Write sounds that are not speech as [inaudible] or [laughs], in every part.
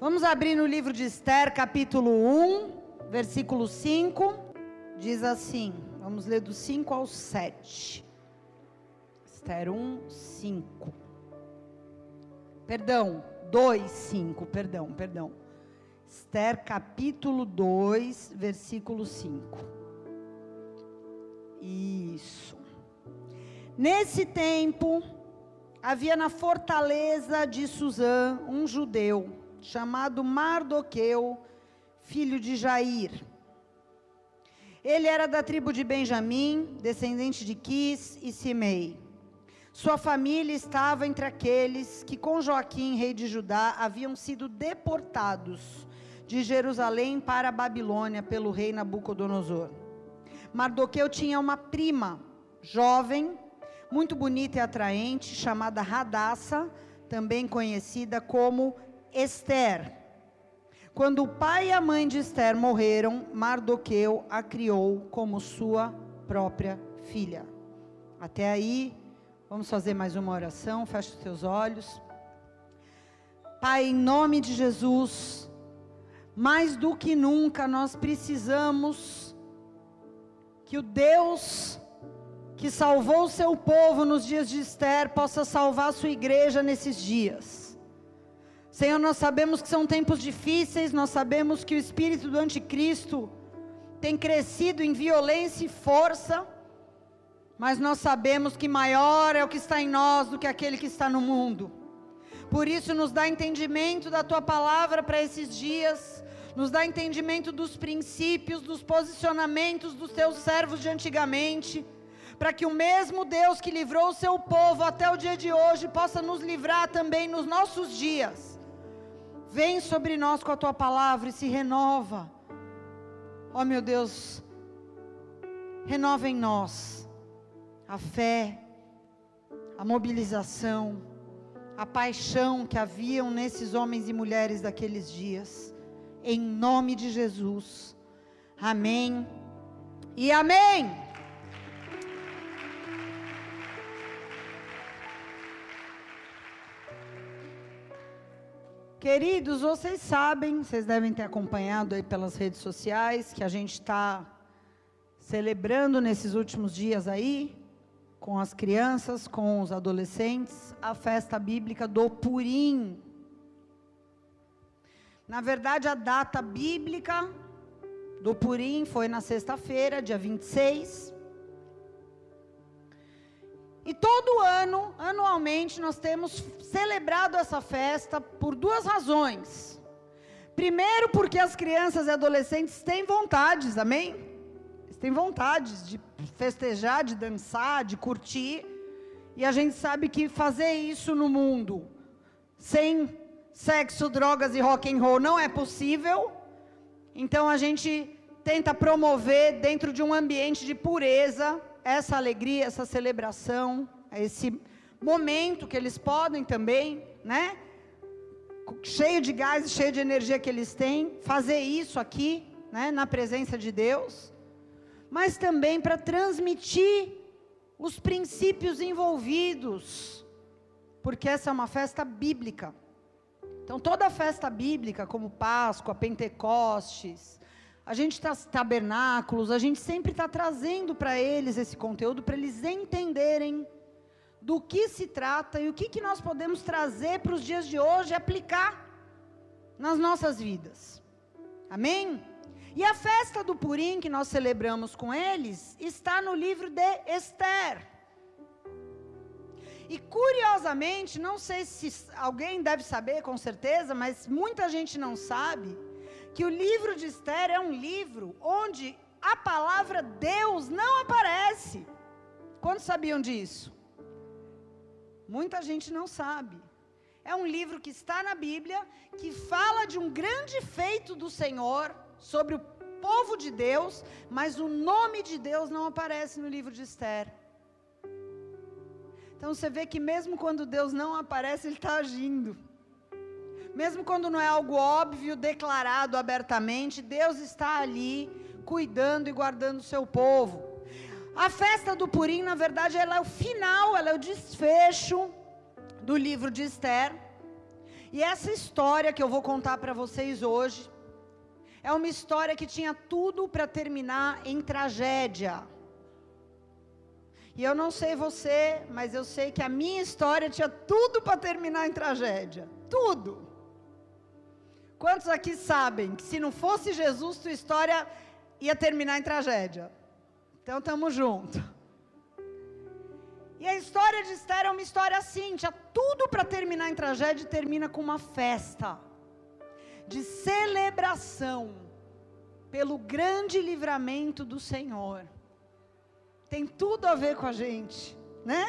Vamos abrir no livro de Esther, capítulo 1, versículo 5. Diz assim: vamos ler do 5 ao 7. Esther 1, 5. Perdão, 2, 5, perdão, perdão. Esther, capítulo 2, versículo 5. Isso. Nesse tempo, havia na fortaleza de Suzã um judeu chamado Mardoqueu, filho de Jair. Ele era da tribo de Benjamim, descendente de Quis e Simei. Sua família estava entre aqueles que, com Joaquim, rei de Judá, haviam sido deportados de Jerusalém para a Babilônia pelo rei Nabucodonosor. Mardoqueu tinha uma prima, jovem, muito bonita e atraente, chamada Radassa, também conhecida como Esther. Quando o pai e a mãe de Esther morreram, Mardoqueu a criou como sua própria filha. Até aí, vamos fazer mais uma oração. Feche os seus olhos. Pai, em nome de Jesus, mais do que nunca nós precisamos que o Deus que salvou o seu povo nos dias de Esther possa salvar a sua igreja nesses dias. Senhor, nós sabemos que são tempos difíceis, nós sabemos que o espírito do anticristo tem crescido em violência e força, mas nós sabemos que maior é o que está em nós do que aquele que está no mundo. Por isso, nos dá entendimento da tua palavra para esses dias, nos dá entendimento dos princípios, dos posicionamentos dos teus servos de antigamente, para que o mesmo Deus que livrou o seu povo até o dia de hoje possa nos livrar também nos nossos dias. Vem sobre nós com a tua palavra e se renova. Ó oh, meu Deus, renova em nós a fé, a mobilização, a paixão que haviam nesses homens e mulheres daqueles dias. Em nome de Jesus. Amém. E amém. Queridos, vocês sabem, vocês devem ter acompanhado aí pelas redes sociais, que a gente está celebrando nesses últimos dias aí, com as crianças, com os adolescentes, a festa bíblica do Purim. Na verdade, a data bíblica do Purim foi na sexta-feira, dia 26. E todo ano, anualmente, nós temos celebrado essa festa por duas razões. Primeiro, porque as crianças e adolescentes têm vontades, amém? Eles têm vontades de festejar, de dançar, de curtir. E a gente sabe que fazer isso no mundo sem sexo, drogas e rock and roll não é possível. Então a gente tenta promover dentro de um ambiente de pureza essa alegria, essa celebração, esse momento que eles podem também, né? Cheio de gás e cheio de energia que eles têm, fazer isso aqui, né? Na presença de Deus, mas também para transmitir os princípios envolvidos, porque essa é uma festa bíblica. Então, toda festa bíblica, como Páscoa, Pentecostes, a gente está tabernáculos, a gente sempre está trazendo para eles esse conteúdo para eles entenderem do que se trata e o que, que nós podemos trazer para os dias de hoje e aplicar nas nossas vidas. Amém? E a festa do Purim que nós celebramos com eles está no livro de Esther. E curiosamente, não sei se alguém deve saber com certeza, mas muita gente não sabe que o livro de Esther é um livro onde a palavra Deus não aparece. Quantos sabiam disso? Muita gente não sabe. É um livro que está na Bíblia, que fala de um grande feito do Senhor sobre o povo de Deus, mas o nome de Deus não aparece no livro de Esther. Então você vê que mesmo quando Deus não aparece, Ele está agindo. Mesmo quando não é algo óbvio, declarado abertamente, Deus está ali cuidando e guardando o seu povo. A festa do Purim, na verdade, ela é o final, ela é o desfecho do livro de Esther. E essa história que eu vou contar para vocês hoje é uma história que tinha tudo para terminar em tragédia. E eu não sei você, mas eu sei que a minha história tinha tudo para terminar em tragédia. Tudo. Quantos aqui sabem que se não fosse Jesus, tua história ia terminar em tragédia? Então estamos juntos. E a história de Esther é uma história assim, tinha tudo para terminar em tragédia e termina com uma festa de celebração pelo grande livramento do Senhor tem tudo a ver com a gente, né?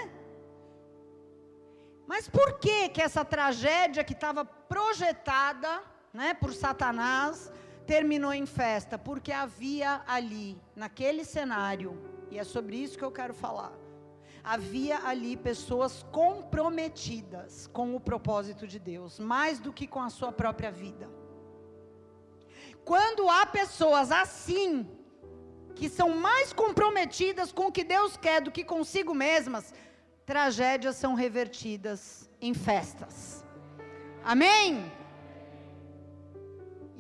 Mas por que que essa tragédia que estava projetada, né, por Satanás, terminou em festa? Porque havia ali, naquele cenário, e é sobre isso que eu quero falar. Havia ali pessoas comprometidas com o propósito de Deus, mais do que com a sua própria vida. Quando há pessoas assim, que são mais comprometidas com o que Deus quer do que consigo mesmas, tragédias são revertidas em festas. Amém?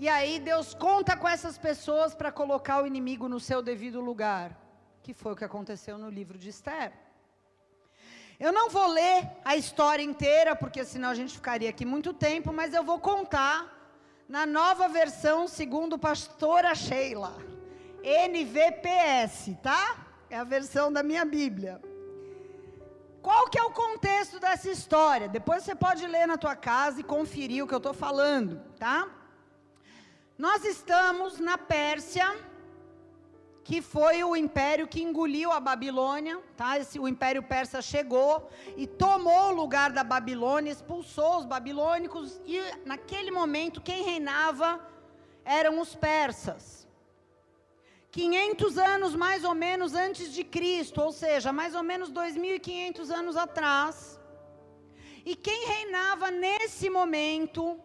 E aí Deus conta com essas pessoas para colocar o inimigo no seu devido lugar, que foi o que aconteceu no livro de Esther. Eu não vou ler a história inteira, porque senão a gente ficaria aqui muito tempo, mas eu vou contar na nova versão segundo pastora Sheila. NVPS, tá? É a versão da minha Bíblia. Qual que é o contexto dessa história? Depois você pode ler na tua casa e conferir o que eu estou falando, tá? Nós estamos na Pérsia, que foi o império que engoliu a Babilônia, tá? Esse, o império persa chegou e tomou o lugar da Babilônia, expulsou os babilônicos e naquele momento quem reinava eram os persas. 500 anos mais ou menos antes de Cristo, ou seja, mais ou menos 2.500 anos atrás. E quem reinava nesse momento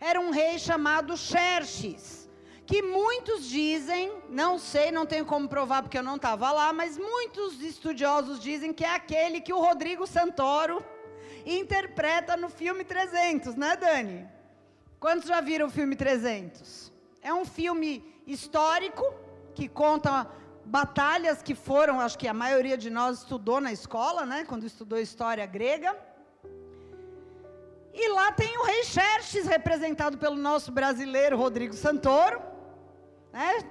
era um rei chamado Xerxes, que muitos dizem, não sei, não tenho como provar porque eu não estava lá, mas muitos estudiosos dizem que é aquele que o Rodrigo Santoro interpreta no filme 300, né, Dani? Quantos já viram o filme 300? É um filme histórico que conta batalhas que foram, acho que a maioria de nós estudou na escola, né, quando estudou história grega. E lá tem o rei Xerxes, representado pelo nosso brasileiro Rodrigo Santoro, né,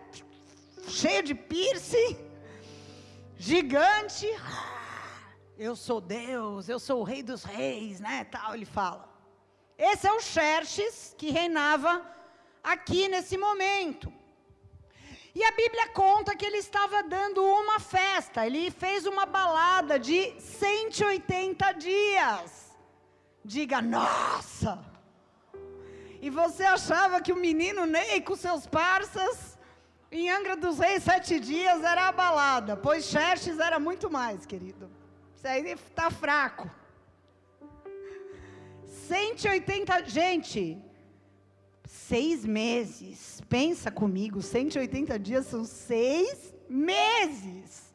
cheio de piercing, gigante. Eu sou Deus, eu sou o rei dos reis, né, tal, ele fala. Esse é o Xerxes que reinava aqui nesse momento. E a Bíblia conta que ele estava dando uma festa, ele fez uma balada de 180 dias. Diga, nossa! E você achava que o menino Ney com seus parças em Angra dos Reis sete dias era a balada, pois Xerxes era muito mais, querido. Isso aí está fraco. 180, gente, seis meses. Pensa comigo, 180 dias são seis meses.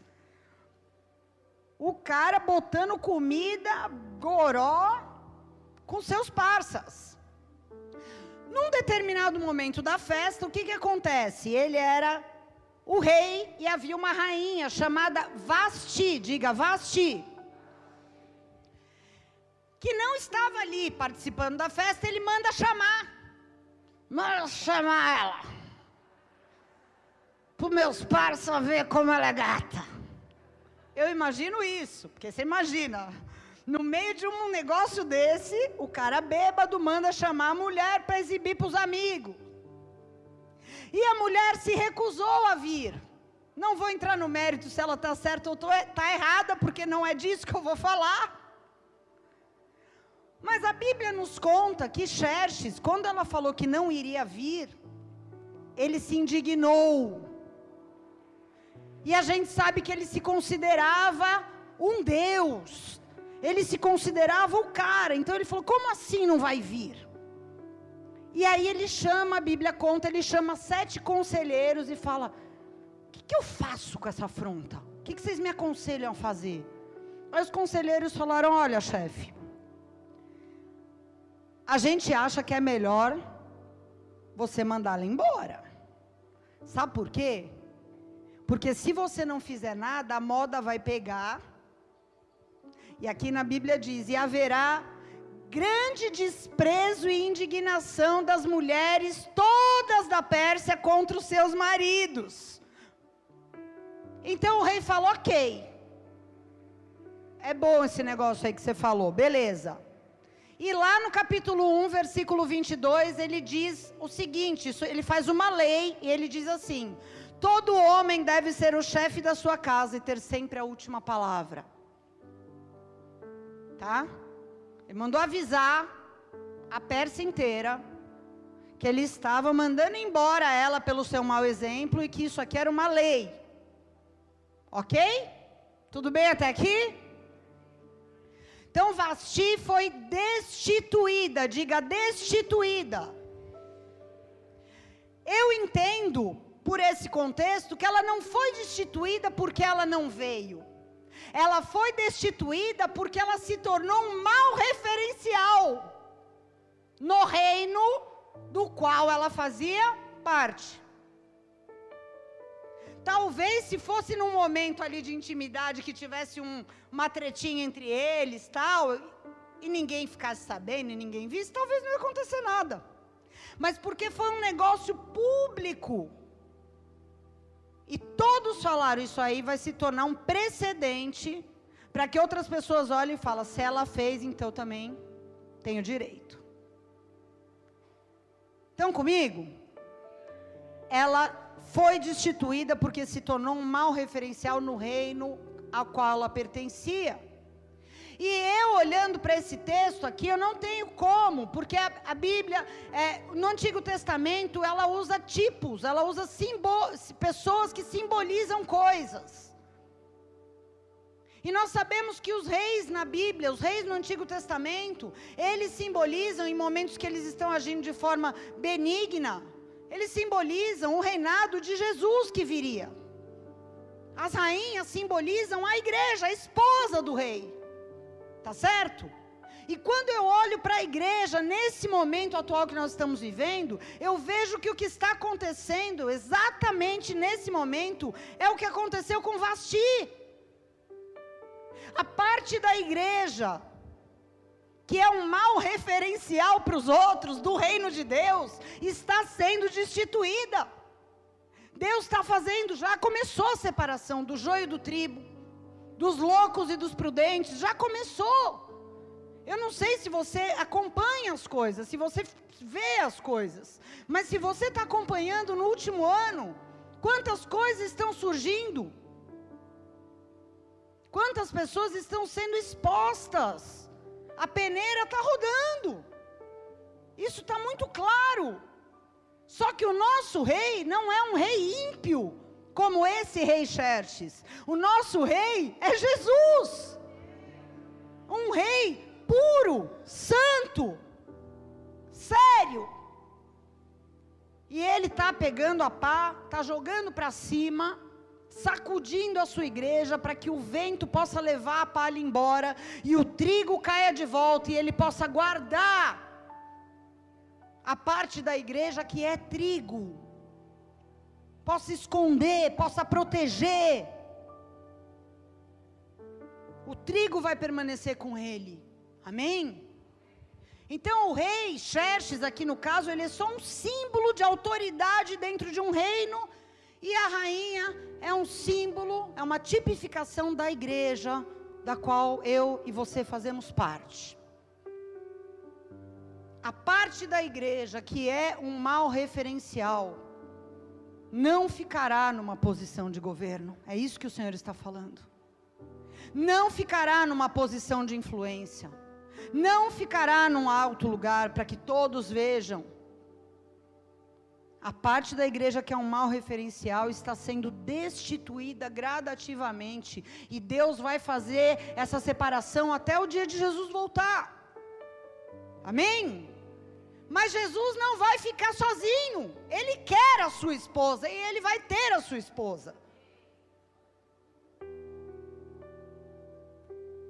O cara botando comida, goró, com seus parças. Num determinado momento da festa, o que, que acontece? Ele era o rei e havia uma rainha chamada Vasti, diga Vasti, que não estava ali participando da festa, ele manda chamar. Manda chamar ela. Para meus parceiros ver como ela é gata. Eu imagino isso, porque você imagina, no meio de um negócio desse, o cara bêbado manda chamar a mulher para exibir para os amigos. E a mulher se recusou a vir. Não vou entrar no mérito se ela está certa ou está errada, porque não é disso que eu vou falar. Mas a Bíblia nos conta que Xerxes, quando ela falou que não iria vir, ele se indignou. E a gente sabe que ele se considerava um Deus. Ele se considerava o cara. Então ele falou: como assim não vai vir? E aí ele chama, a Bíblia conta, ele chama sete conselheiros e fala: o que, que eu faço com essa afronta? O que, que vocês me aconselham a fazer? Aí os conselheiros falaram: olha, chefe a gente acha que é melhor você mandá-la embora. Sabe por quê? Porque se você não fizer nada, a moda vai pegar. E aqui na Bíblia diz: e haverá grande desprezo e indignação das mulheres todas da Pérsia contra os seus maridos. Então o rei falou: ok. É bom esse negócio aí que você falou, beleza. E lá no capítulo 1, versículo 22, ele diz o seguinte: ele faz uma lei e ele diz assim: todo homem deve ser o chefe da sua casa e ter sempre a última palavra. Tá? Ele mandou avisar a Pérsia inteira que ele estava mandando embora ela pelo seu mau exemplo e que isso aqui era uma lei. Ok? Tudo bem até aqui? Então Vasti foi destituída, diga destituída. Eu entendo, por esse contexto, que ela não foi destituída porque ela não veio. Ela foi destituída porque ela se tornou um mau referencial no reino do qual ela fazia parte. Talvez se fosse num momento ali de intimidade que tivesse um, uma tretinha entre eles, tal, e ninguém ficasse sabendo, e ninguém visse, talvez não ia acontecer nada. Mas porque foi um negócio público. E todos falaram isso aí vai se tornar um precedente para que outras pessoas olhem e falem, se ela fez, então também tenho direito. Estão comigo? Ela foi destituída porque se tornou um mau referencial no reino ao qual ela pertencia. E eu olhando para esse texto aqui, eu não tenho como, porque a, a Bíblia, é, no Antigo Testamento, ela usa tipos, ela usa pessoas que simbolizam coisas. E nós sabemos que os reis na Bíblia, os reis no Antigo Testamento, eles simbolizam em momentos que eles estão agindo de forma benigna, eles simbolizam o reinado de Jesus que viria. As rainhas simbolizam a igreja, a esposa do rei. Tá certo? E quando eu olho para a igreja, nesse momento atual que nós estamos vivendo, eu vejo que o que está acontecendo exatamente nesse momento é o que aconteceu com Vasti. A parte da igreja que é um mau referencial para os outros do reino de Deus, está sendo destituída. Deus está fazendo, já começou a separação do joio do tribo, dos loucos e dos prudentes, já começou. Eu não sei se você acompanha as coisas, se você vê as coisas, mas se você está acompanhando no último ano, quantas coisas estão surgindo, quantas pessoas estão sendo expostas a peneira está rodando. Isso está muito claro. Só que o nosso rei não é um rei ímpio, como esse rei Xerxes. O nosso rei é Jesus. Um rei puro, santo, sério. E ele está pegando a pá, está jogando para cima sacudindo a sua igreja para que o vento possa levar a palha embora e o trigo caia de volta e ele possa guardar a parte da igreja que é trigo, possa esconder, possa proteger. O trigo vai permanecer com ele, amém? Então o rei Xerxes, aqui no caso, ele é só um símbolo de autoridade dentro de um reino e a rainha é um símbolo, é uma tipificação da igreja da qual eu e você fazemos parte. A parte da igreja que é um mau referencial não ficará numa posição de governo. É isso que o Senhor está falando. Não ficará numa posição de influência. Não ficará num alto lugar para que todos vejam a parte da igreja que é um mau referencial está sendo destituída gradativamente. E Deus vai fazer essa separação até o dia de Jesus voltar. Amém? Mas Jesus não vai ficar sozinho. Ele quer a sua esposa e ele vai ter a sua esposa.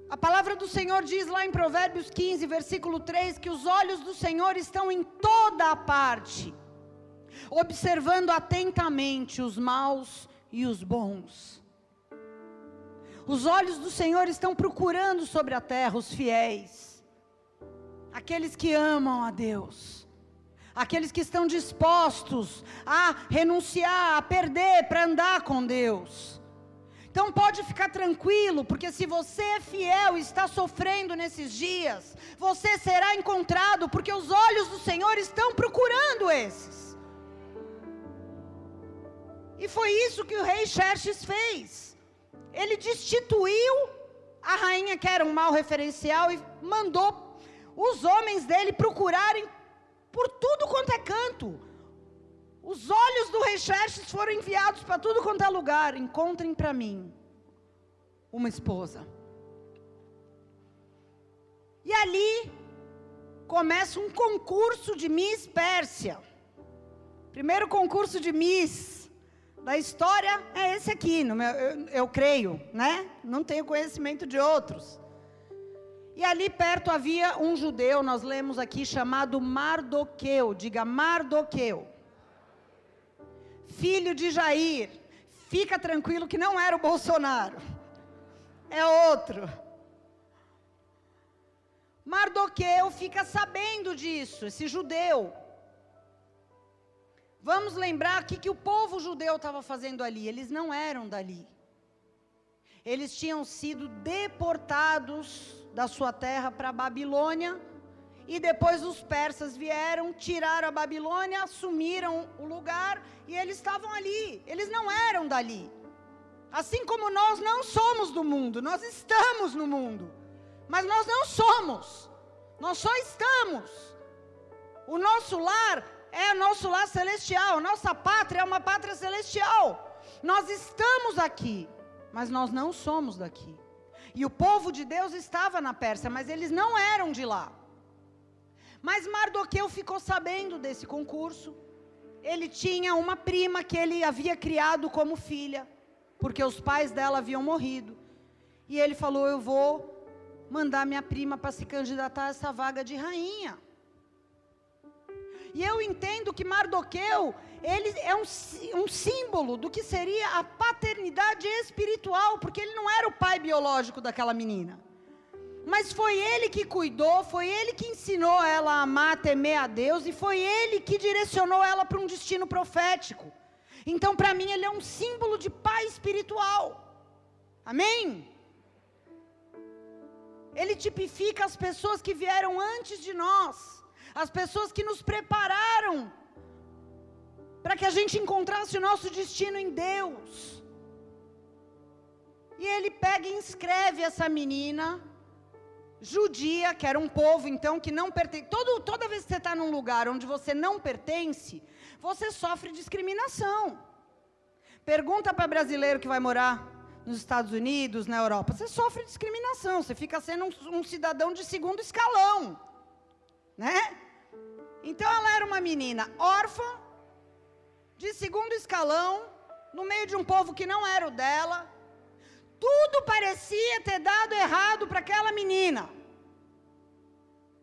A palavra do Senhor diz lá em Provérbios 15, versículo 3, que os olhos do Senhor estão em toda a parte, observando atentamente os maus e os bons. Os olhos do Senhor estão procurando sobre a terra os fiéis, aqueles que amam a Deus, aqueles que estão dispostos a renunciar, a perder para andar com Deus. Então pode ficar tranquilo, porque se você é fiel e está sofrendo nesses dias, você será encontrado, porque os olhos do Senhor estão procurando esses. E foi isso que o rei Xerxes fez. Ele destituiu a rainha que era um mau referencial e mandou os homens dele procurarem por tudo quanto é canto os olhos do rei Xerxes foram enviados para tudo quanto é lugar. Encontrem para mim uma esposa. E ali começa um concurso de Miss Pérsia. Primeiro concurso de Miss da história é esse aqui, eu, eu creio, né? Não tenho conhecimento de outros. E ali perto havia um judeu, nós lemos aqui, chamado Mardoqueu. Diga Mardoqueu filho de Jair. Fica tranquilo que não era o Bolsonaro, é outro. Mardoqueu fica sabendo disso, esse judeu. Vamos lembrar o que o povo judeu estava fazendo ali. Eles não eram dali. Eles tinham sido deportados da sua terra para a Babilônia e depois os persas vieram, tiraram a Babilônia, assumiram o lugar e eles estavam ali. Eles não eram dali. Assim como nós não somos do mundo, nós estamos no mundo. Mas nós não somos. Nós só estamos. O nosso lar é o nosso lar celestial, nossa pátria é uma pátria celestial. Nós estamos aqui, mas nós não somos daqui. E o povo de Deus estava na Pérsia, mas eles não eram de lá. Mas Mardoqueu ficou sabendo desse concurso. Ele tinha uma prima que ele havia criado como filha, porque os pais dela haviam morrido. E ele falou: Eu vou mandar minha prima para se candidatar a essa vaga de rainha. E eu entendo que Mardoqueu, ele é um, um, símbolo do que seria a paternidade espiritual, porque ele não era o pai biológico daquela menina. Mas foi ele que cuidou, foi ele que ensinou ela a amar, temer a Deus, e foi ele que direcionou ela para um destino profético. Então, para mim, ele é um símbolo de pai espiritual. Amém? Ele tipifica as pessoas que vieram antes de nós, as pessoas que nos prepararam para que a gente encontrasse o nosso destino em Deus. E ele pega e inscreve essa menina judia, que era um povo então que não pertence. Todo, toda vez que você está num lugar onde você não pertence, você sofre discriminação. Pergunta para brasileiro que vai morar nos Estados Unidos, na Europa, você sofre discriminação, você fica sendo um, um cidadão de segundo escalão, né? Então ela era uma menina órfã, de segundo escalão, no meio de um povo que não era o dela, tudo parecia ter dado errado para aquela menina.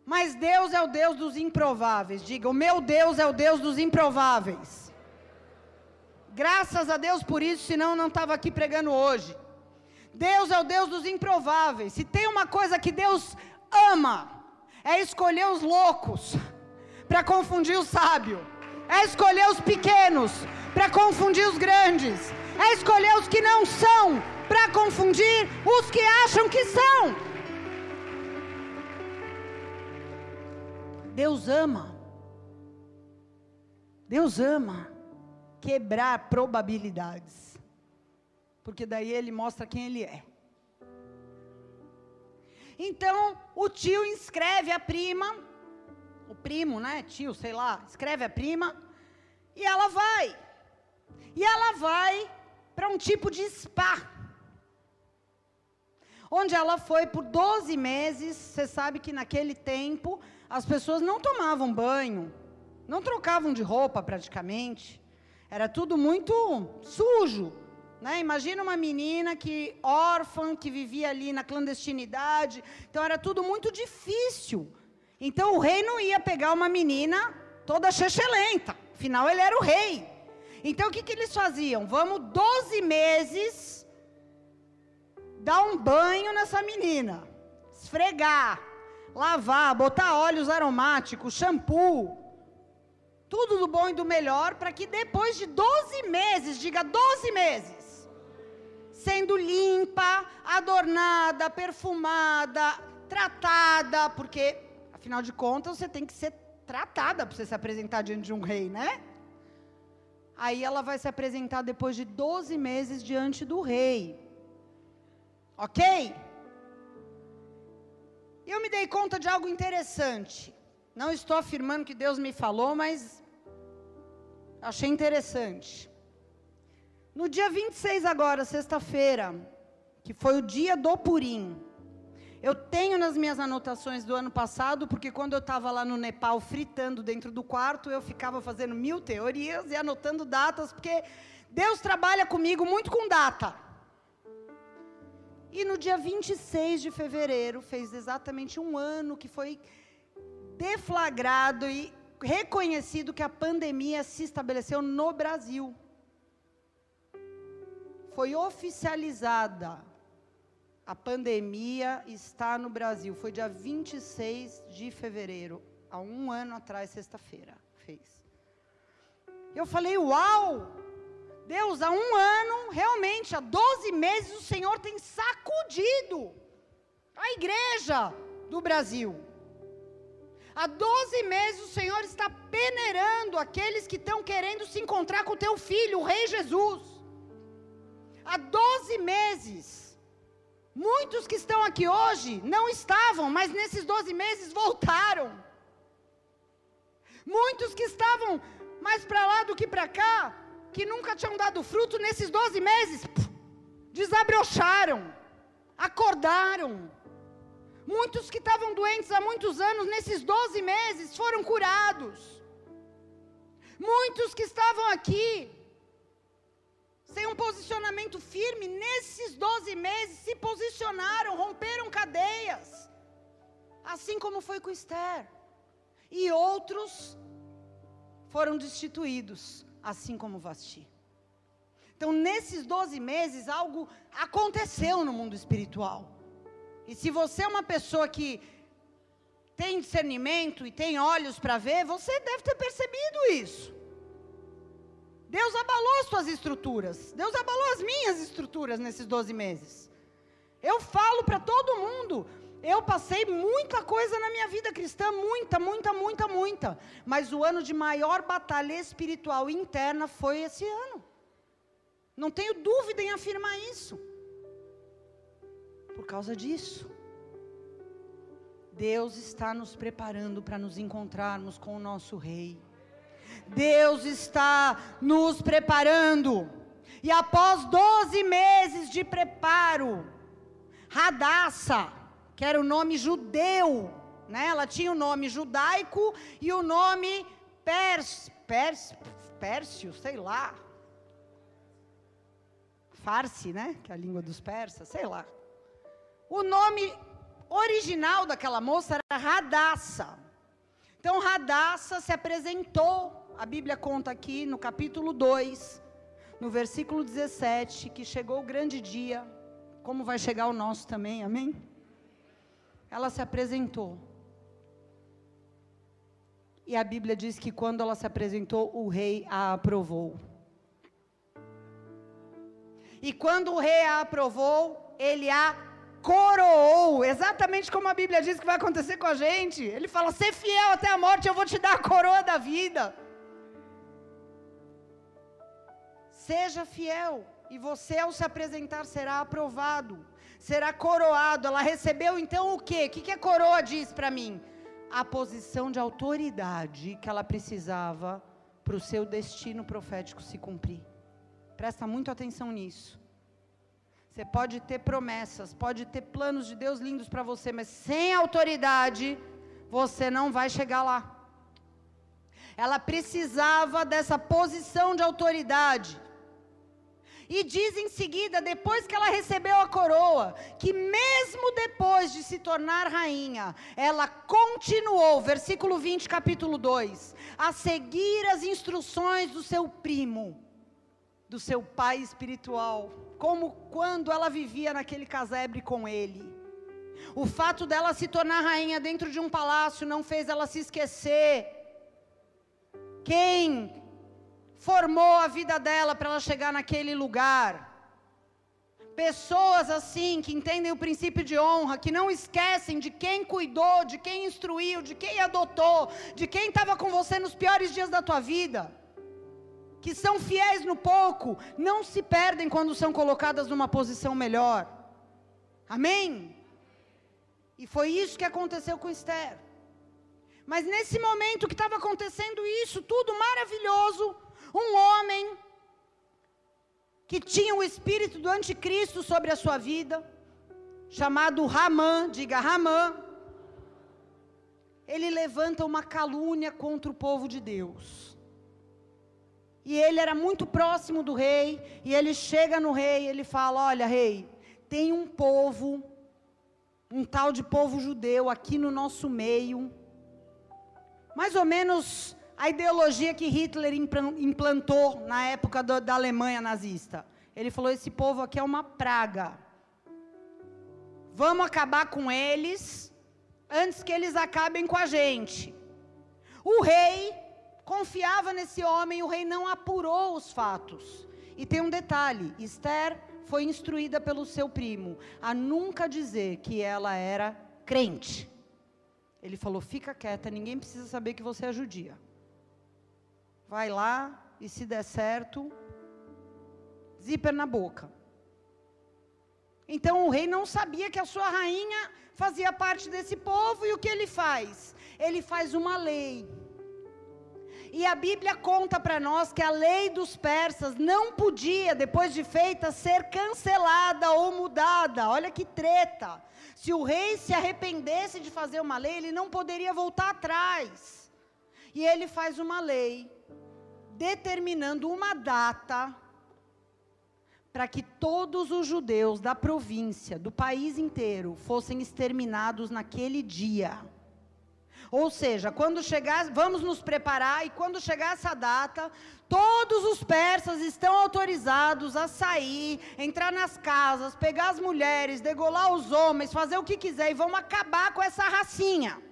Mas Deus é o Deus dos improváveis. Diga, o meu Deus é o Deus dos improváveis. Graças a Deus por isso, senão eu não estava aqui pregando hoje. Deus é o Deus dos improváveis. Se tem uma coisa que Deus ama, é escolher os loucos para confundir o sábio, é escolher os pequenos para confundir os grandes, é escolher os que não são para confundir os que acham que são. Deus ama. Deus ama quebrar probabilidades. Porque daí ele mostra quem ele é. Então, o tio inscreve a prima, o primo, né? Tio, sei lá, escreve a prima, e ela vai. E ela vai para um tipo de spa onde ela foi por 12 meses. Você sabe que naquele tempo as pessoas não tomavam banho, não trocavam de roupa praticamente. Era tudo muito sujo, Né? Imagina uma menina que órfã, que vivia ali na clandestinidade. Então era tudo muito difícil. Então o rei não ia pegar uma menina toda chechelenta. Afinal, ele era o rei. Então o que, que eles faziam? Vamos 12 meses dar um banho nessa menina, esfregar, lavar, botar óleos aromáticos, shampoo, tudo do bom e do melhor, para que depois de 12 meses, diga 12 meses, sendo limpa, adornada, perfumada, tratada, porque, afinal de contas, você tem que ser tratada para você se apresentar diante de um rei, né? Aí ela vai se apresentar depois de 12 meses diante do rei. Ok? Eu me dei conta de algo interessante. Não estou afirmando que Deus me falou, mas achei interessante. No dia 26 agora, sexta-feira, que foi o dia do Purim, eu tenho nas minhas anotações do ano passado, porque quando eu estava lá no Nepal fritando dentro do quarto, eu ficava fazendo mil teorias e anotando datas, porque Deus trabalha comigo muito com data. E no dia 26 de fevereiro, fez exatamente um ano que foi deflagrado e reconhecido que a pandemia se estabeleceu no Brasil. Foi oficializada a pandemia está no Brasil. Foi dia 26 de fevereiro, há um ano atrás, sexta-feira, fez. Eu falei, uau! Deus, há um ano, realmente, há 12 meses, o Senhor tem sacudido a igreja do Brasil. Há 12 meses o Senhor está peneirando aqueles que estão querendo se encontrar com o teu filho, o Rei Jesus. Há 12 meses Muitos que estão aqui hoje não estavam, mas nesses 12 meses voltaram. Muitos que estavam mais para lá do que para cá, que nunca tinham dado fruto, nesses 12 meses, desabrocharam, acordaram. Muitos que estavam doentes há muitos anos, nesses 12 meses, foram curados. Muitos que estavam aqui, sem um posicionamento firme, nesses 12 meses se posicionaram, romperam cadeias. Assim como foi com Esther. E outros foram destituídos, assim como Vasti. Então, nesses 12 meses, algo aconteceu no mundo espiritual. E se você é uma pessoa que tem discernimento e tem olhos para ver, você deve ter percebido isso. Deus abalou as suas estruturas. Deus abalou as minhas estruturas nesses 12 meses. Eu falo para todo mundo. Eu passei muita coisa na minha vida cristã, muita, muita, muita, muita. Mas o ano de maior batalha espiritual interna foi esse ano. Não tenho dúvida em afirmar isso. Por causa disso. Deus está nos preparando para nos encontrarmos com o nosso Rei. Deus está nos preparando. E após 12 meses de preparo, Radassa, que era o nome judeu, né? ela tinha o nome judaico e o nome pers, pers, pércio, sei lá. Farsi, né? Que é a língua dos persas, sei lá. O nome original daquela moça era Radassa. Então Radassa se apresentou a Bíblia conta aqui no capítulo 2, no versículo 17, que chegou o grande dia, como vai chegar o nosso também, amém? Ela se apresentou. E a Bíblia diz que quando ela se apresentou, o rei a aprovou. E quando o rei a aprovou, ele a coroou, exatamente como a Bíblia diz que vai acontecer com a gente. Ele fala: ser fiel até a morte, eu vou te dar a coroa da vida. Seja fiel, e você, ao se apresentar, será aprovado, será coroado. Ela recebeu então o quê? O que, que a coroa diz para mim? A posição de autoridade que ela precisava para o seu destino profético se cumprir. Presta muito atenção nisso. Você pode ter promessas, pode ter planos de Deus lindos para você, mas sem autoridade, você não vai chegar lá. Ela precisava dessa posição de autoridade. E diz em seguida, depois que ela recebeu a coroa, que mesmo depois de se tornar rainha, ela continuou, versículo 20, capítulo 2, a seguir as instruções do seu primo, do seu pai espiritual, como quando ela vivia naquele casebre com ele. O fato dela se tornar rainha dentro de um palácio não fez ela se esquecer quem formou a vida dela para ela chegar naquele lugar. Pessoas assim, que entendem o princípio de honra, que não esquecem de quem cuidou, de quem instruiu, de quem adotou, de quem estava com você nos piores dias da tua vida. Que são fiéis no pouco, não se perdem quando são colocadas numa posição melhor. Amém? E foi isso que aconteceu com Esther. Mas nesse momento que estava acontecendo isso, tudo maravilhoso, um homem que tinha o espírito do anticristo sobre a sua vida, chamado Ramã, diga Ramã, ele levanta uma calúnia contra o povo de Deus. E ele era muito próximo do rei, e ele chega no rei e ele fala: Olha, rei, tem um povo, um tal de povo judeu aqui no nosso meio, mais ou menos a ideologia que Hitler implantou na época do, da Alemanha nazista. Ele falou: esse povo aqui é uma praga. Vamos acabar com eles antes que eles acabem com a gente. O rei confiava nesse homem, o rei não apurou os fatos. E tem um detalhe: Esther foi instruída pelo seu primo a nunca dizer que ela era crente. Ele falou: fica quieta, ninguém precisa saber que você é judia vai lá e se der certo, zíper na boca. Então o rei não sabia que a sua rainha fazia parte desse povo e o que ele faz? Ele faz uma lei. E a Bíblia conta para nós que a lei dos persas não podia, depois de feita, ser cancelada ou mudada. Olha que treta. Se o rei se arrependesse de fazer uma lei, ele não poderia voltar atrás. E ele faz uma lei determinando uma data para que todos os judeus da província, do país inteiro, fossem exterminados naquele dia. Ou seja, quando chegar, vamos nos preparar e quando chegar essa data, todos os persas estão autorizados a sair, entrar nas casas, pegar as mulheres, degolar os homens, fazer o que quiser e vamos acabar com essa racinha.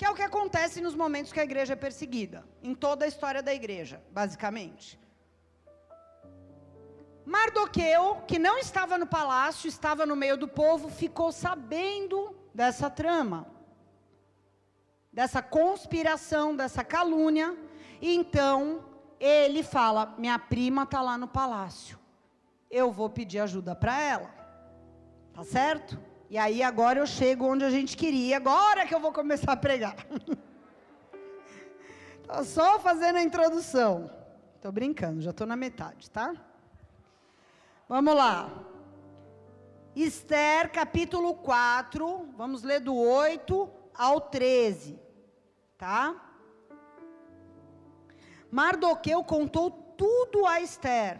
Que é o que acontece nos momentos que a igreja é perseguida, em toda a história da igreja, basicamente. Mardoqueu, que não estava no palácio, estava no meio do povo, ficou sabendo dessa trama, dessa conspiração, dessa calúnia, e então ele fala: Minha prima está lá no palácio, eu vou pedir ajuda para ela, tá certo? E aí agora eu chego onde a gente queria, agora que eu vou começar a pregar. [laughs] Estou só fazendo a introdução. Estou brincando, já estou na metade, tá? Vamos lá. Esther, capítulo 4, vamos ler do 8 ao 13, tá? Mardoqueu contou tudo a Esther.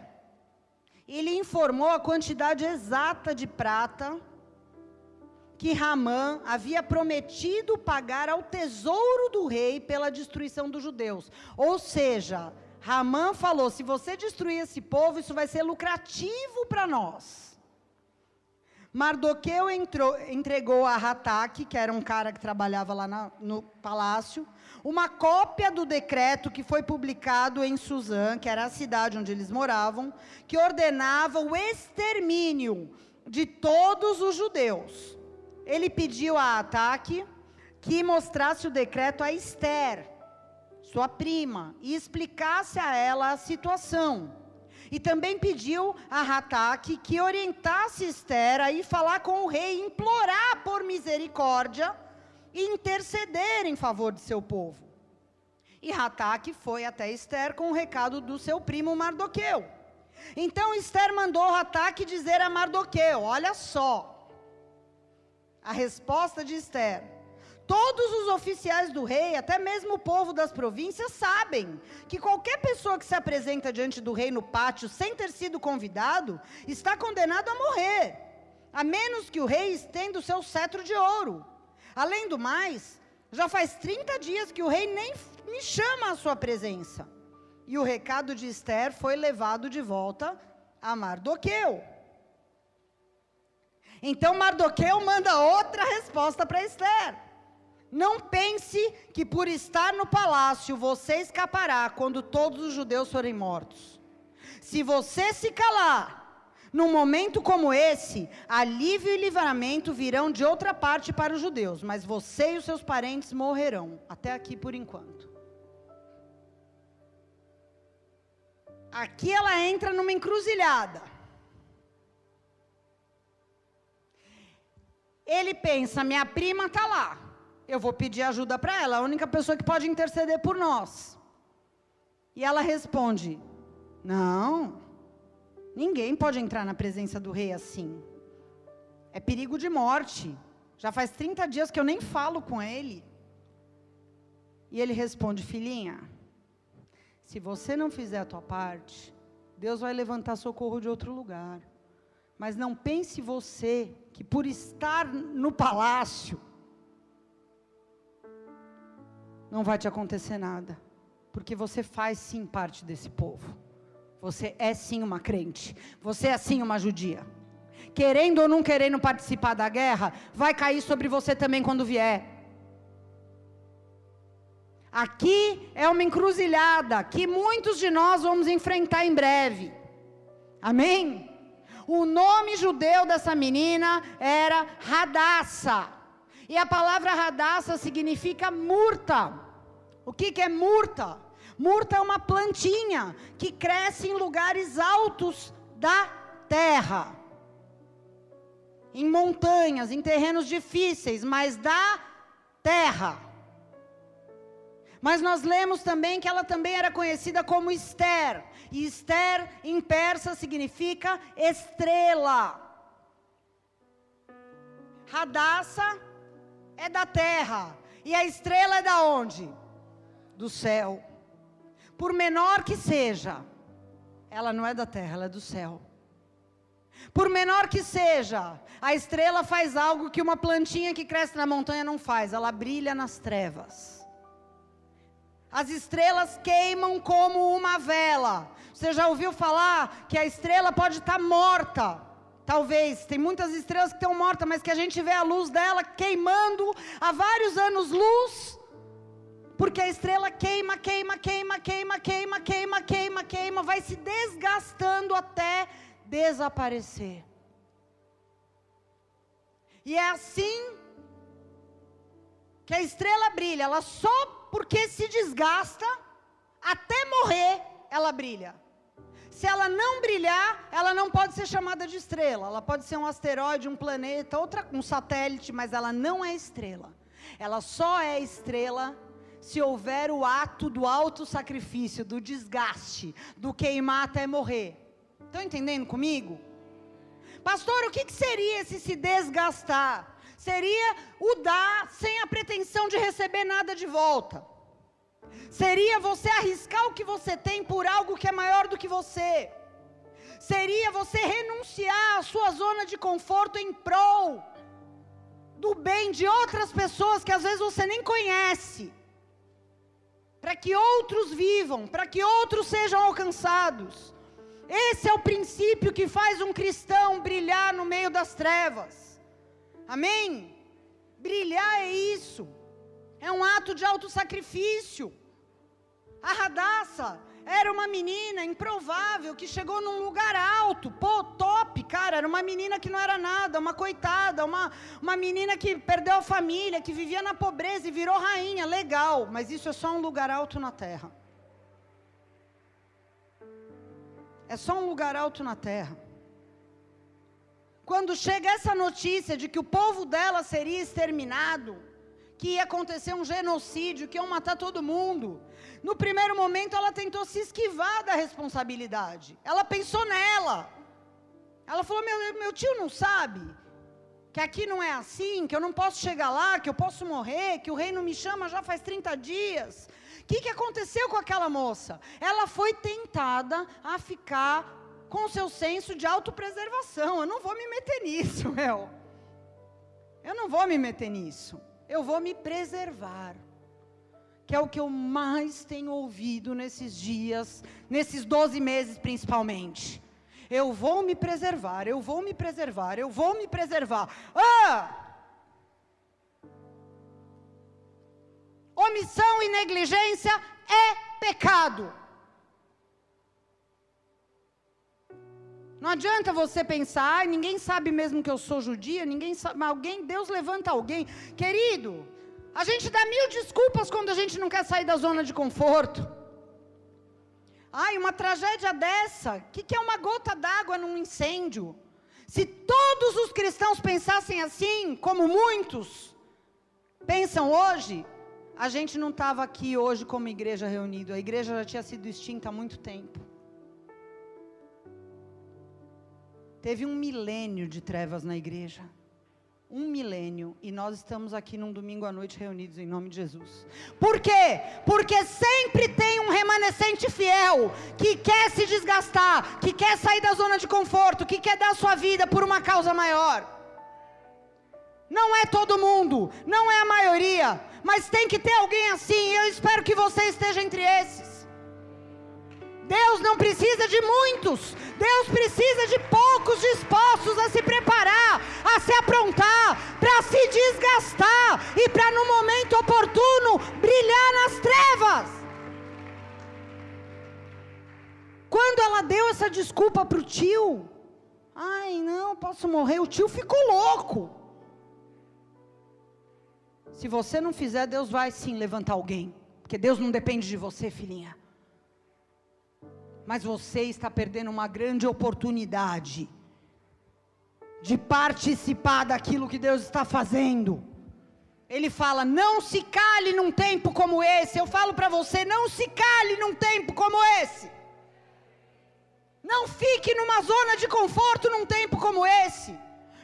Ele informou a quantidade exata de prata que Ramã havia prometido pagar ao tesouro do rei pela destruição dos judeus. Ou seja, Ramã falou: se você destruir esse povo, isso vai ser lucrativo para nós. Mardoqueu entrou, entregou a Rataque, que era um cara que trabalhava lá na, no palácio, uma cópia do decreto que foi publicado em Suzã, que era a cidade onde eles moravam, que ordenava o extermínio de todos os judeus ele pediu a Ataque que mostrasse o decreto a Esther, sua prima, e explicasse a ela a situação. E também pediu a Rataque que orientasse Esther a ir falar com o rei, implorar por misericórdia e interceder em favor de seu povo. E Rataque foi até Esther com o recado do seu primo Mardoqueu. Então Esther mandou Rataque dizer a Mardoqueu: Olha só, a resposta de Esther: todos os oficiais do rei, até mesmo o povo das províncias, sabem que qualquer pessoa que se apresenta diante do rei no pátio sem ter sido convidado está condenado a morrer, a menos que o rei estenda o seu cetro de ouro. Além do mais, já faz 30 dias que o rei nem me chama à sua presença. E o recado de Esther foi levado de volta a Mardoqueu. Então Mardoqueu manda outra resposta para Esther. Não pense que por estar no palácio você escapará quando todos os judeus forem mortos. Se você se calar, num momento como esse, alívio e livramento virão de outra parte para os judeus, mas você e os seus parentes morrerão. Até aqui por enquanto. Aqui ela entra numa encruzilhada. Ele pensa: minha prima está lá, eu vou pedir ajuda para ela, a única pessoa que pode interceder por nós. E ela responde: não, ninguém pode entrar na presença do rei assim. É perigo de morte. Já faz 30 dias que eu nem falo com ele. E ele responde: filhinha, se você não fizer a tua parte, Deus vai levantar socorro de outro lugar. Mas não pense você que por estar no palácio não vai te acontecer nada, porque você faz sim parte desse povo. Você é sim uma crente, você é sim uma judia. Querendo ou não querendo participar da guerra, vai cair sobre você também quando vier. Aqui é uma encruzilhada que muitos de nós vamos enfrentar em breve. Amém? O nome judeu dessa menina era Radassa. E a palavra Radassa significa murta. O que, que é murta? Murta é uma plantinha que cresce em lugares altos da terra. Em montanhas, em terrenos difíceis, mas da terra. Mas nós lemos também que ela também era conhecida como Esther. E Esther em persa significa estrela. Radassa é da terra. E a estrela é da onde? Do céu. Por menor que seja, ela não é da terra, ela é do céu. Por menor que seja, a estrela faz algo que uma plantinha que cresce na montanha não faz, ela brilha nas trevas. As estrelas queimam como uma vela. Você já ouviu falar que a estrela pode estar morta? Talvez, tem muitas estrelas que estão mortas, mas que a gente vê a luz dela queimando há vários anos luz, porque a estrela queima, queima, queima, queima, queima, queima, queima, queima, vai se desgastando até desaparecer. E é assim que a estrela brilha, ela só porque se desgasta, até morrer ela brilha. Se ela não brilhar, ela não pode ser chamada de estrela. Ela pode ser um asteroide, um planeta, outra, um satélite, mas ela não é estrela. Ela só é estrela se houver o ato do auto sacrifício, do desgaste, do queimar até morrer. Estão entendendo comigo? Pastor, o que, que seria esse se desgastar? seria o dar sem a pretensão de receber nada de volta. Seria você arriscar o que você tem por algo que é maior do que você. Seria você renunciar à sua zona de conforto em prol do bem de outras pessoas que às vezes você nem conhece. Para que outros vivam, para que outros sejam alcançados. Esse é o princípio que faz um cristão brilhar no meio das trevas. Amém? Brilhar é isso. É um ato de autossacrifício. A Radassa era uma menina improvável que chegou num lugar alto, pô, top, cara. Era uma menina que não era nada, uma coitada, uma, uma menina que perdeu a família, que vivia na pobreza e virou rainha, legal. Mas isso é só um lugar alto na terra. É só um lugar alto na terra. Quando chega essa notícia de que o povo dela seria exterminado, que ia acontecer um genocídio, que iam matar todo mundo, no primeiro momento ela tentou se esquivar da responsabilidade. Ela pensou nela. Ela falou: meu, meu tio não sabe que aqui não é assim, que eu não posso chegar lá, que eu posso morrer, que o reino me chama já faz 30 dias. O que, que aconteceu com aquela moça? Ela foi tentada a ficar com seu senso de autopreservação. Eu não vou me meter [laughs] nisso, meu. Eu não vou me meter nisso. Eu vou me preservar. Que é o que eu mais tenho ouvido nesses dias, nesses 12 meses principalmente. Eu vou me preservar, eu vou me preservar, eu vou me preservar. Ah! Omissão e negligência é pecado. Não adianta você pensar, ah, ninguém sabe mesmo que eu sou judia, ninguém sabe, mas alguém, Deus levanta alguém. Querido, a gente dá mil desculpas quando a gente não quer sair da zona de conforto. Ai, uma tragédia dessa, o que, que é uma gota d'água num incêndio? Se todos os cristãos pensassem assim, como muitos pensam hoje, a gente não estava aqui hoje como igreja reunido. A igreja já tinha sido extinta há muito tempo. Teve um milênio de trevas na igreja. Um milênio. E nós estamos aqui num domingo à noite reunidos em nome de Jesus. Por quê? Porque sempre tem um remanescente fiel que quer se desgastar, que quer sair da zona de conforto, que quer dar sua vida por uma causa maior. Não é todo mundo, não é a maioria, mas tem que ter alguém assim. E eu espero que você esteja entre esses. Deus não precisa de muitos, Deus precisa de poucos dispostos desculpa para o tio, ai não, posso morrer, o tio ficou louco. Se você não fizer, Deus vai sim levantar alguém, porque Deus não depende de você, filhinha mas você está perdendo uma grande oportunidade de participar daquilo que Deus está fazendo. Ele fala: não se cale num tempo como esse. Eu falo para você: não se cale num tempo como esse. Não fique numa zona de conforto num tempo como esse.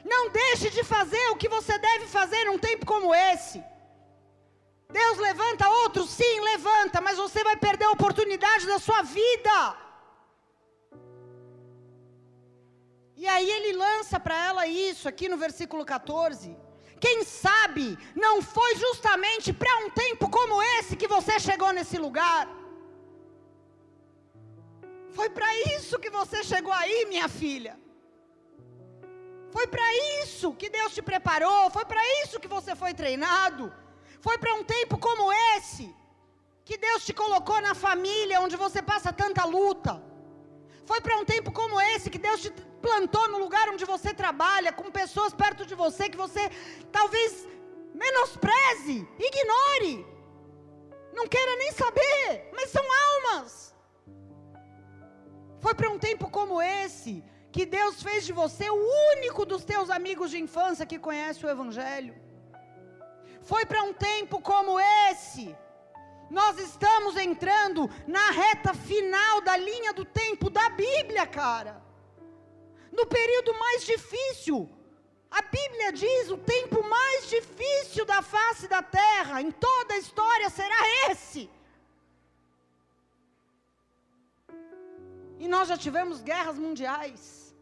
Não deixe de fazer o que você deve fazer num tempo como esse. Deus levanta outros, sim, levanta, mas você vai perder a oportunidade da sua vida. E aí ele lança para ela isso aqui no versículo 14. Quem sabe não foi justamente para um tempo como esse que você chegou nesse lugar? Foi para isso que você chegou aí, minha filha. Foi para isso que Deus te preparou, foi para isso que você foi treinado. Foi para um tempo como esse que Deus te colocou na família onde você passa tanta luta. Foi para um tempo como esse que Deus te plantou no lugar onde você trabalha, com pessoas perto de você que você talvez menospreze, ignore, não queira nem saber, mas são almas. Foi para um tempo como esse que Deus fez de você o único dos teus amigos de infância que conhece o Evangelho. Foi para um tempo como esse nós estamos entrando na reta final da linha do tempo da Bíblia, cara. No período mais difícil. A Bíblia diz: o tempo mais difícil da face da terra, em toda a história, será esse. E nós já tivemos guerras mundiais.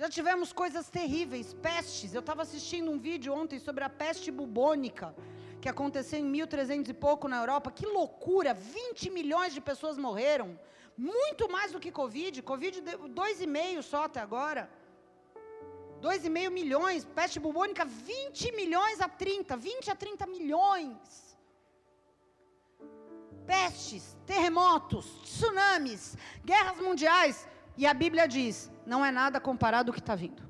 Já tivemos coisas terríveis, pestes. Eu estava assistindo um vídeo ontem sobre a peste bubônica que aconteceu em 1300 e pouco na Europa. Que loucura! 20 milhões de pessoas morreram. Muito mais do que Covid. Covid, e meio só até agora. Dois e meio milhões. Peste bubônica, 20 milhões a 30. 20 a 30 milhões. Pestes, terremotos, tsunamis, guerras mundiais. E a Bíblia diz: não é nada comparado ao que está vindo.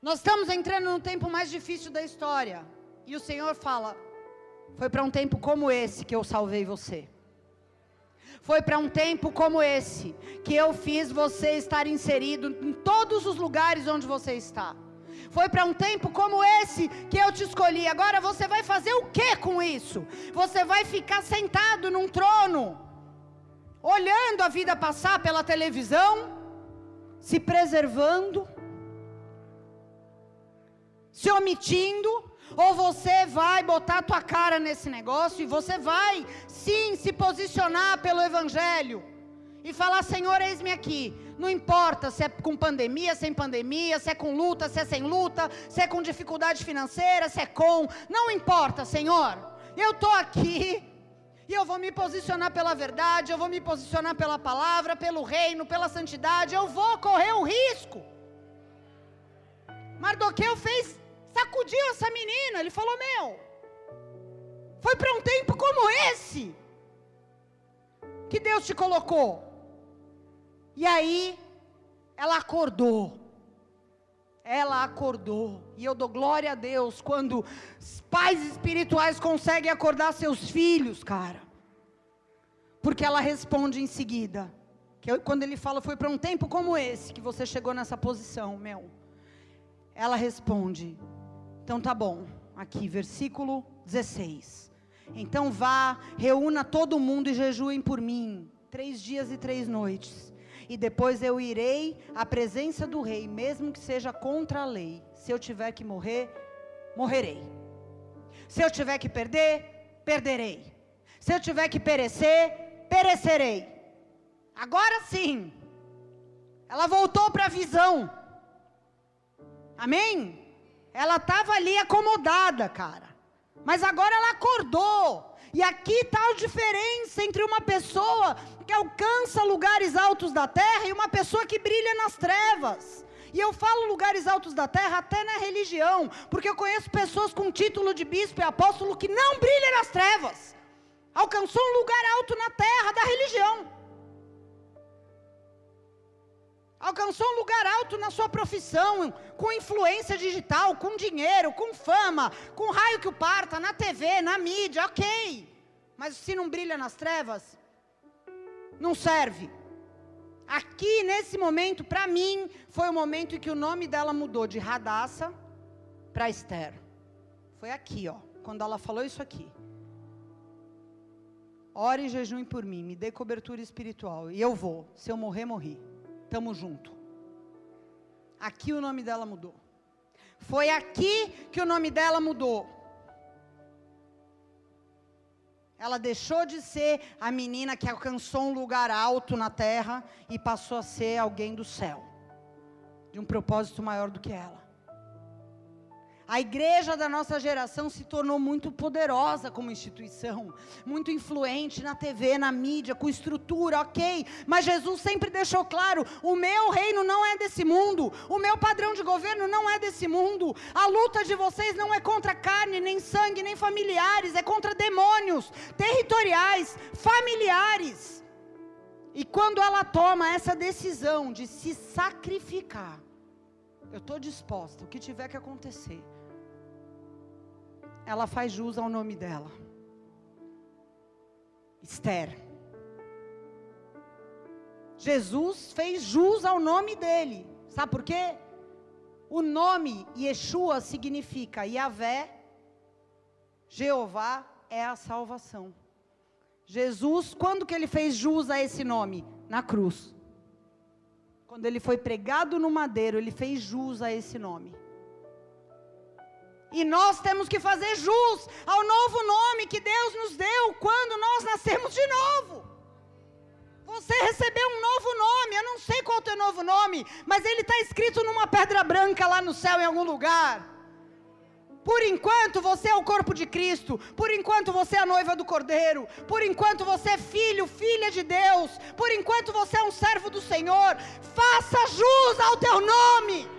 Nós estamos entrando no tempo mais difícil da história. E o Senhor fala: Foi para um tempo como esse que eu salvei você. Foi para um tempo como esse que eu fiz você estar inserido em todos os lugares onde você está. Foi para um tempo como esse que eu te escolhi. Agora você vai fazer o que com isso? Você vai ficar sentado num trono, olhando a vida passar pela televisão? se preservando, se omitindo, ou você vai botar a tua cara nesse negócio e você vai sim se posicionar pelo evangelho e falar: Senhor, eis-me aqui. Não importa se é com pandemia, sem pandemia, se é com luta, se é sem luta, se é com dificuldade financeira, se é com. Não importa, Senhor. Eu estou aqui e eu vou me posicionar pela verdade, eu vou me posicionar pela palavra, pelo reino, pela santidade. Eu vou correr o risco. Mardoqueu fez, sacudiu essa menina. Ele falou: Meu, foi para um tempo como esse que Deus te colocou. E aí, ela acordou. Ela acordou. E eu dou glória a Deus quando pais espirituais conseguem acordar seus filhos, cara. Porque ela responde em seguida. Que eu, quando ele fala, foi para um tempo como esse que você chegou nessa posição, meu. Ela responde. Então tá bom. Aqui, versículo 16. Então vá, reúna todo mundo e jejuem por mim. Três dias e três noites e depois eu irei à presença do rei, mesmo que seja contra a lei. Se eu tiver que morrer, morrerei. Se eu tiver que perder, perderei. Se eu tiver que perecer, perecerei. Agora sim, ela voltou para a visão. Amém? Ela estava ali acomodada, cara. Mas agora ela acordou. E aqui está a diferença entre uma pessoa que alcança lugares altos da terra e uma pessoa que brilha nas trevas. E eu falo lugares altos da terra até na religião, porque eu conheço pessoas com título de bispo e apóstolo que não brilham nas trevas. Alcançou um lugar alto na terra da religião. Alcançou um lugar alto na sua profissão, com influência digital, com dinheiro, com fama, com raio que o parta, na TV, na mídia, ok. Mas se não brilha nas trevas, não serve. Aqui, nesse momento, para mim, foi o momento em que o nome dela mudou de Radassa para Esther. Foi aqui, ó, quando ela falou isso aqui. Ore e jejum por mim, me dê cobertura espiritual. E eu vou. Se eu morrer, morri. Tamo junto. Aqui o nome dela mudou. Foi aqui que o nome dela mudou. Ela deixou de ser a menina que alcançou um lugar alto na terra e passou a ser alguém do céu, de um propósito maior do que ela. A igreja da nossa geração se tornou muito poderosa como instituição, muito influente na TV, na mídia, com estrutura, ok. Mas Jesus sempre deixou claro: o meu reino não é desse mundo, o meu padrão de governo não é desse mundo. A luta de vocês não é contra carne, nem sangue, nem familiares, é contra demônios territoriais, familiares. E quando ela toma essa decisão de se sacrificar, eu estou disposta, o que tiver que acontecer ela faz jus ao nome dela. Esther. Jesus fez jus ao nome dele. Sabe por quê? O nome Yeshua significa Yahvé, Jeová é a salvação. Jesus, quando que ele fez jus a esse nome? Na cruz. Quando ele foi pregado no madeiro, ele fez jus a esse nome. E nós temos que fazer jus ao novo nome que Deus nos deu quando nós nascemos de novo. Você recebeu um novo nome, eu não sei qual é o teu novo nome, mas ele está escrito numa pedra branca lá no céu em algum lugar. Por enquanto você é o corpo de Cristo, por enquanto você é a noiva do Cordeiro, por enquanto você é filho, filha de Deus, por enquanto você é um servo do Senhor, faça jus ao teu nome.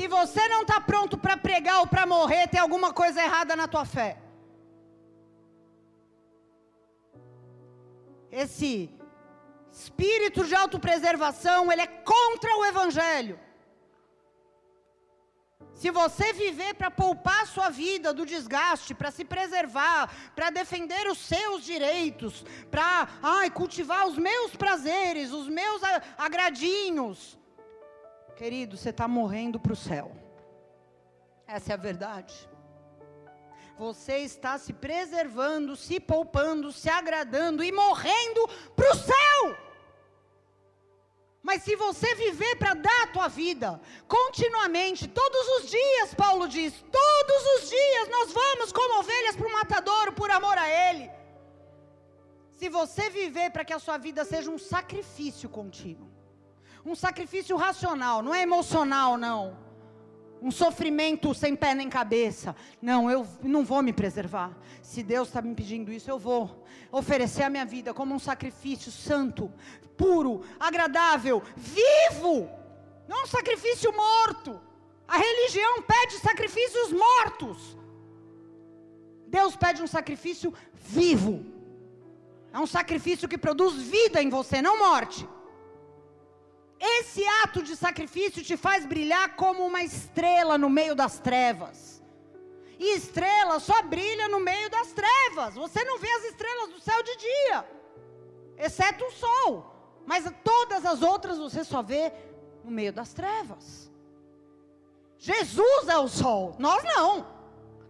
Se você não está pronto para pregar ou para morrer, tem alguma coisa errada na tua fé. Esse espírito de autopreservação, ele é contra o evangelho. Se você viver para poupar a sua vida do desgaste, para se preservar, para defender os seus direitos, para cultivar os meus prazeres, os meus agradinhos, querido, você está morrendo para o céu. Essa é a verdade. Você está se preservando, se poupando, se agradando e morrendo para o céu. Mas se você viver para dar a tua vida continuamente, todos os dias, Paulo diz, todos os dias nós vamos como ovelhas para o matadouro por amor a Ele. Se você viver para que a sua vida seja um sacrifício contínuo, um sacrifício racional, não é emocional, não um sofrimento sem pé nem cabeça. Não, eu não vou me preservar. Se Deus está me pedindo isso, eu vou oferecer a minha vida como um sacrifício santo, puro, agradável, vivo, não um sacrifício morto. A religião pede sacrifícios mortos. Deus pede um sacrifício vivo. É um sacrifício que produz vida em você, não morte. Esse ato de sacrifício te faz brilhar como uma estrela no meio das trevas. E estrela só brilha no meio das trevas. Você não vê as estrelas do céu de dia, exceto o sol. Mas todas as outras você só vê no meio das trevas. Jesus é o sol, nós não.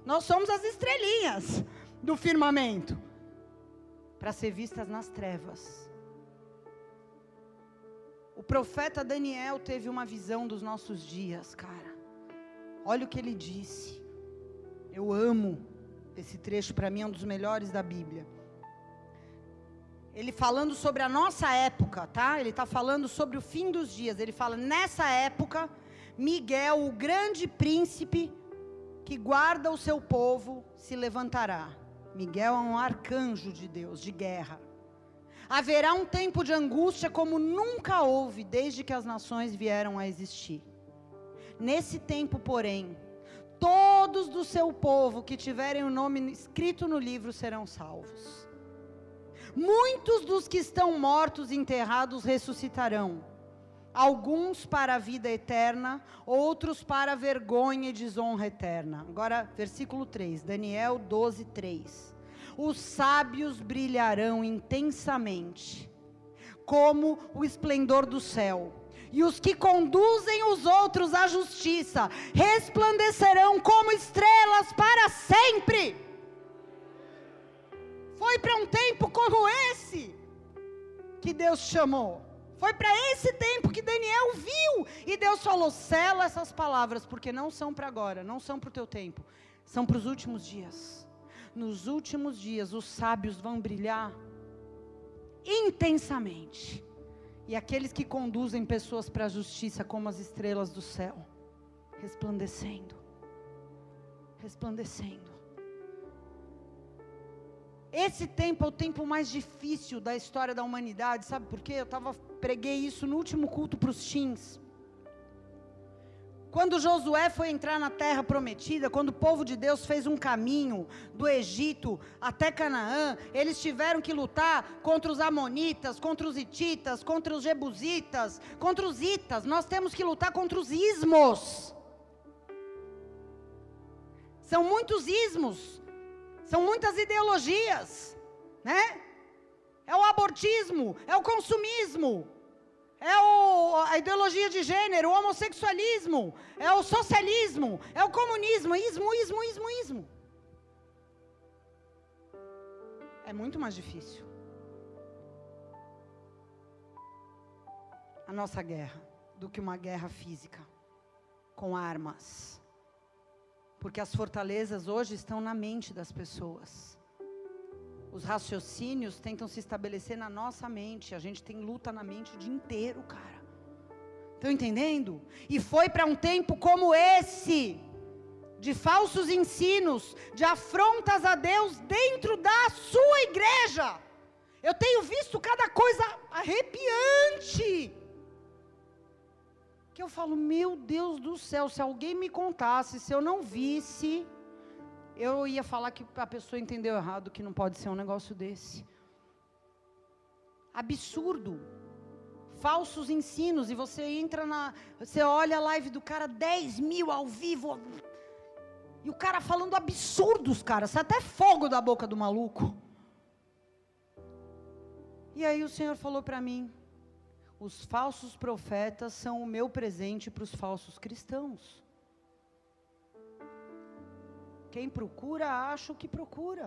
Nós somos as estrelinhas do firmamento para ser vistas nas trevas. O profeta Daniel teve uma visão dos nossos dias, cara. Olha o que ele disse. Eu amo esse trecho, para mim é um dos melhores da Bíblia. Ele falando sobre a nossa época, tá? Ele está falando sobre o fim dos dias. Ele fala: nessa época, Miguel, o grande príncipe que guarda o seu povo, se levantará. Miguel é um arcanjo de Deus, de guerra. Haverá um tempo de angústia como nunca houve desde que as nações vieram a existir. Nesse tempo, porém, todos do seu povo que tiverem o nome escrito no livro serão salvos. Muitos dos que estão mortos e enterrados ressuscitarão, alguns para a vida eterna, outros para vergonha e desonra eterna. Agora, versículo 3, Daniel 12, 3 os sábios brilharão intensamente, como o esplendor do céu. E os que conduzem os outros à justiça resplandecerão como estrelas para sempre. Foi para um tempo como esse que Deus chamou. Foi para esse tempo que Daniel viu. E Deus falou: sela essas palavras, porque não são para agora, não são para o teu tempo, são para os últimos dias nos últimos dias os sábios vão brilhar intensamente. E aqueles que conduzem pessoas para a justiça como as estrelas do céu, resplandecendo, resplandecendo. Esse tempo é o tempo mais difícil da história da humanidade, sabe por quê? Eu tava, preguei isso no último culto para os teens. Quando Josué foi entrar na terra prometida, quando o povo de Deus fez um caminho do Egito até Canaã, eles tiveram que lutar contra os amonitas, contra os hititas, contra os jebusitas, contra os itas. Nós temos que lutar contra os ismos. São muitos ismos, são muitas ideologias, né? É o abortismo, é o consumismo, é o, a ideologia de gênero, o homossexualismo, é o socialismo, é o comunismo, ismo, ismo, ismo, ismo. É muito mais difícil. A nossa guerra do que uma guerra física com armas. Porque as fortalezas hoje estão na mente das pessoas. Os raciocínios tentam se estabelecer na nossa mente. A gente tem luta na mente o dia inteiro, cara. Estão entendendo? E foi para um tempo como esse, de falsos ensinos, de afrontas a Deus dentro da sua igreja. Eu tenho visto cada coisa arrepiante. Que eu falo, meu Deus do céu, se alguém me contasse, se eu não visse eu ia falar que a pessoa entendeu errado, que não pode ser um negócio desse. Absurdo. Falsos ensinos, e você entra na. Você olha a live do cara, 10 mil ao vivo. E o cara falando absurdos, cara. Sai até fogo da boca do maluco. E aí o Senhor falou para mim: os falsos profetas são o meu presente para os falsos cristãos. Quem procura, acha o que procura.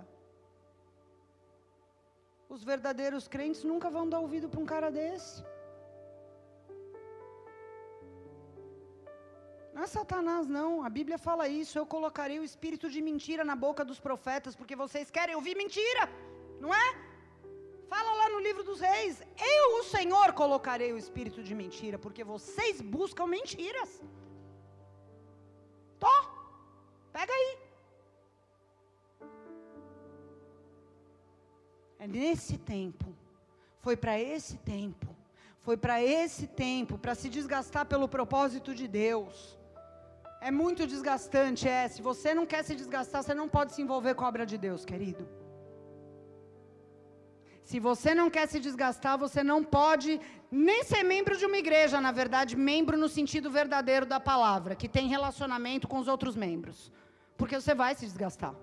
Os verdadeiros crentes nunca vão dar ouvido para um cara desse. Não é Satanás, não. A Bíblia fala isso. Eu colocarei o espírito de mentira na boca dos profetas, porque vocês querem ouvir mentira, não é? Fala lá no livro dos reis. Eu, o Senhor, colocarei o espírito de mentira, porque vocês buscam mentiras. Tó, pega aí. É nesse tempo, foi para esse tempo, foi para esse tempo, para se desgastar pelo propósito de Deus. É muito desgastante, é. Se você não quer se desgastar, você não pode se envolver com a obra de Deus, querido. Se você não quer se desgastar, você não pode nem ser membro de uma igreja, na verdade, membro no sentido verdadeiro da palavra, que tem relacionamento com os outros membros. Porque você vai se desgastar.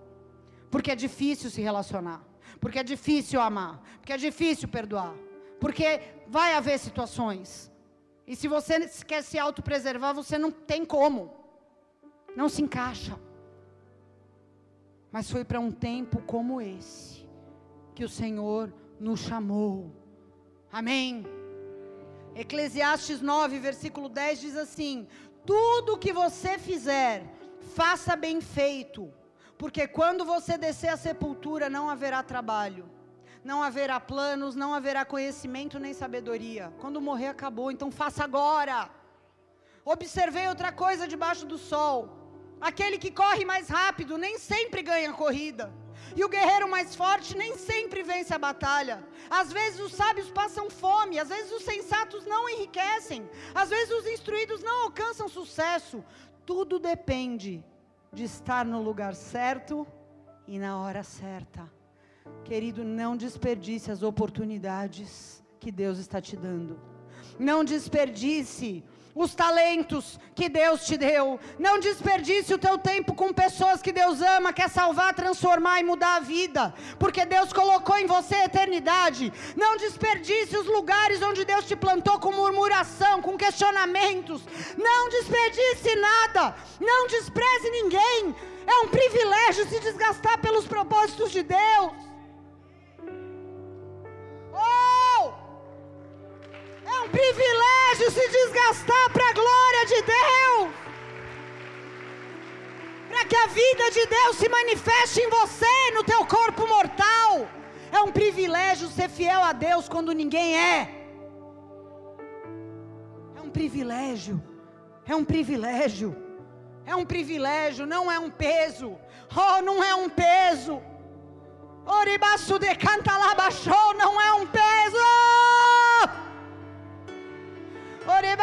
Porque é difícil se relacionar. Porque é difícil amar. Porque é difícil perdoar. Porque vai haver situações. E se você quer se autopreservar, você não tem como. Não se encaixa. Mas foi para um tempo como esse que o Senhor nos chamou. Amém. Eclesiastes 9, versículo 10 diz assim: Tudo que você fizer, faça bem feito, porque quando você descer à sepultura não haverá trabalho, não haverá planos, não haverá conhecimento nem sabedoria. Quando morrer acabou, então faça agora. Observei outra coisa debaixo do sol. Aquele que corre mais rápido nem sempre ganha a corrida. E o guerreiro mais forte nem sempre vence a batalha. Às vezes os sábios passam fome, às vezes os sensatos não enriquecem, às vezes os instruídos não alcançam sucesso. Tudo depende de estar no lugar certo e na hora certa. Querido, não desperdice as oportunidades que Deus está te dando. Não desperdice os talentos que Deus te deu. Não desperdice o teu tempo com pessoas que Deus ama, quer salvar, transformar e mudar a vida, porque Deus colocou em você a eternidade. Não desperdice os lugares onde Deus te plantou com murmuração, com questionamentos. Não desperdice nada. Não despreze ninguém. É um privilégio se desgastar pelos propósitos de Deus. É um privilégio se desgastar para a glória de Deus. Para que a vida de Deus se manifeste em você, no teu corpo mortal. É um privilégio ser fiel a Deus quando ninguém é. É um privilégio. É um privilégio. É um privilégio, não é um peso. Oh, não é um peso. Oribaço de canta lá baixou, não é um peso. Ore